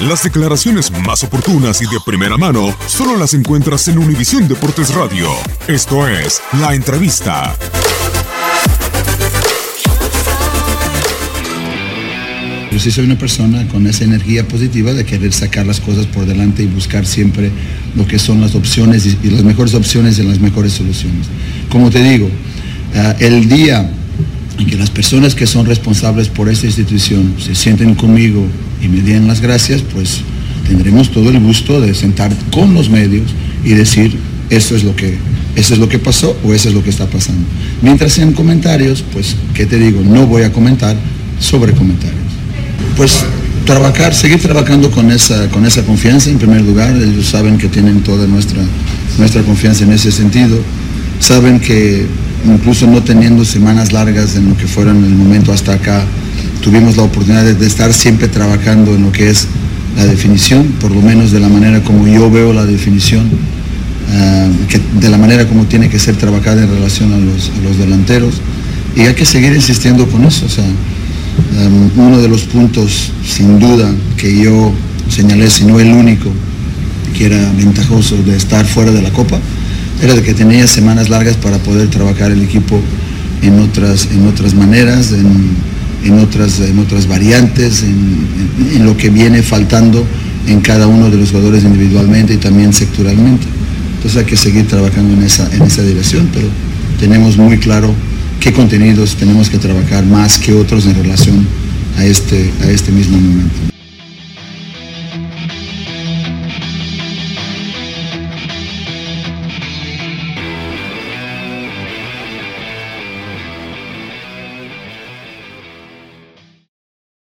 Las declaraciones más oportunas y de primera mano solo las encuentras en Univisión Deportes Radio. Esto es La Entrevista. Yo sí soy una persona con esa energía positiva de querer sacar las cosas por delante y buscar siempre lo que son las opciones y, las mejores opciones y las mejores soluciones. Como te digo, uh, el día en que las personas que son responsables por esta institución se sienten conmigo y me den las gracias, pues tendremos todo el gusto de sentar con los medios y decir, esto es lo que, eso es lo que pasó o eso es lo que está pasando. Mientras sean comentarios, pues, ¿qué te digo? No voy a comentar sobre comentarios. Pues trabajar, seguir trabajando con esa, con esa confianza en primer lugar. Ellos saben que tienen toda nuestra, nuestra confianza en ese sentido. Saben que incluso no teniendo semanas largas en lo que fueron el momento hasta acá, tuvimos la oportunidad de, estar siempre trabajando en lo que es la definición, por lo menos de la manera como yo veo la definición, ah, de la manera como tiene que ser trabajada en relación a los, delanteros. Y hay que seguir insistiendo con eso. O sea, um, uno de los puntos, sin duda, que yo señalé, si no el único, que era ventajoso de estar fuera de la Copa, era de que tenía semanas largas para poder trabajar el equipo en otras, en otras maneras, otras, en otras variantes, en, lo que viene faltando en cada uno de los jugadores individualmente y también sectoralmente. Entonces hay que seguir trabajando en esa, en esa dirección, pero tenemos muy claro qué contenidos tenemos que trabajar más que otros en relación a este, a este mismo momento.